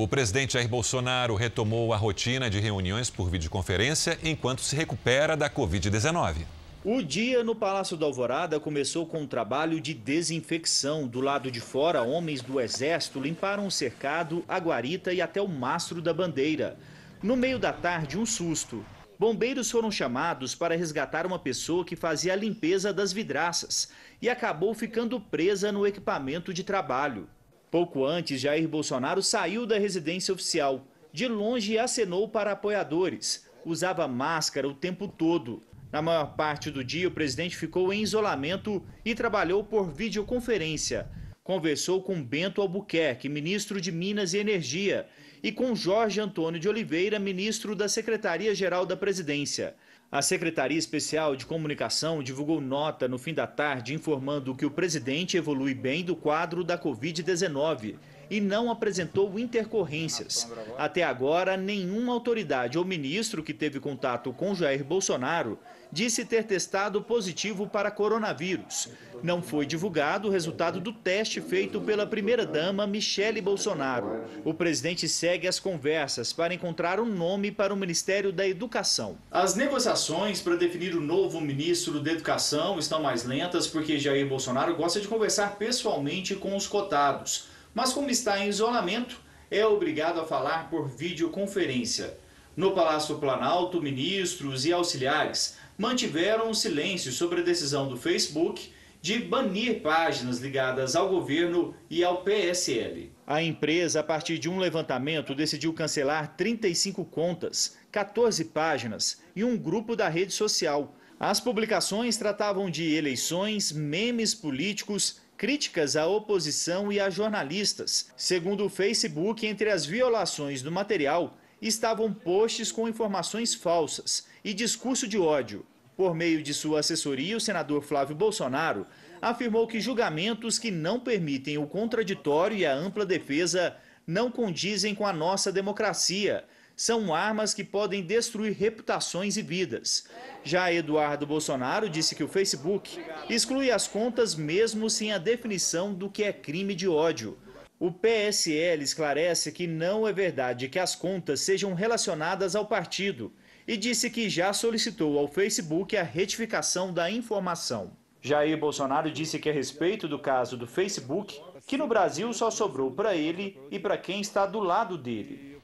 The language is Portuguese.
O presidente Jair Bolsonaro retomou a rotina de reuniões por videoconferência enquanto se recupera da Covid-19. O dia no Palácio da Alvorada começou com um trabalho de desinfecção. Do lado de fora, homens do Exército limparam o cercado, a guarita e até o mastro da bandeira. No meio da tarde, um susto. Bombeiros foram chamados para resgatar uma pessoa que fazia a limpeza das vidraças e acabou ficando presa no equipamento de trabalho. Pouco antes, Jair Bolsonaro saiu da residência oficial. De longe, acenou para apoiadores. Usava máscara o tempo todo. Na maior parte do dia, o presidente ficou em isolamento e trabalhou por videoconferência. Conversou com Bento Albuquerque, ministro de Minas e Energia, e com Jorge Antônio de Oliveira, ministro da Secretaria-Geral da Presidência. A Secretaria Especial de Comunicação divulgou nota no fim da tarde informando que o presidente evolui bem do quadro da Covid-19 e não apresentou intercorrências. Até agora, nenhuma autoridade ou ministro que teve contato com Jair Bolsonaro disse ter testado positivo para coronavírus. Não foi divulgado o resultado do teste feito pela primeira-dama Michele Bolsonaro. O presidente segue as conversas para encontrar um nome para o Ministério da Educação. As negociações para definir o novo ministro da Educação estão mais lentas porque Jair Bolsonaro gosta de conversar pessoalmente com os cotados. Mas, como está em isolamento, é obrigado a falar por videoconferência. No Palácio Planalto, ministros e auxiliares mantiveram o silêncio sobre a decisão do Facebook de banir páginas ligadas ao governo e ao PSL. A empresa, a partir de um levantamento, decidiu cancelar 35 contas, 14 páginas e um grupo da rede social. As publicações tratavam de eleições, memes políticos, críticas à oposição e a jornalistas. Segundo o Facebook, entre as violações do material estavam posts com informações falsas e discurso de ódio. Por meio de sua assessoria, o senador Flávio Bolsonaro afirmou que julgamentos que não permitem o contraditório e a ampla defesa não condizem com a nossa democracia. São armas que podem destruir reputações e vidas. Já Eduardo Bolsonaro disse que o Facebook exclui as contas mesmo sem a definição do que é crime de ódio. O PSL esclarece que não é verdade que as contas sejam relacionadas ao partido e disse que já solicitou ao Facebook a retificação da informação. Jair Bolsonaro disse que a respeito do caso do Facebook, que no Brasil só sobrou para ele e para quem está do lado dele.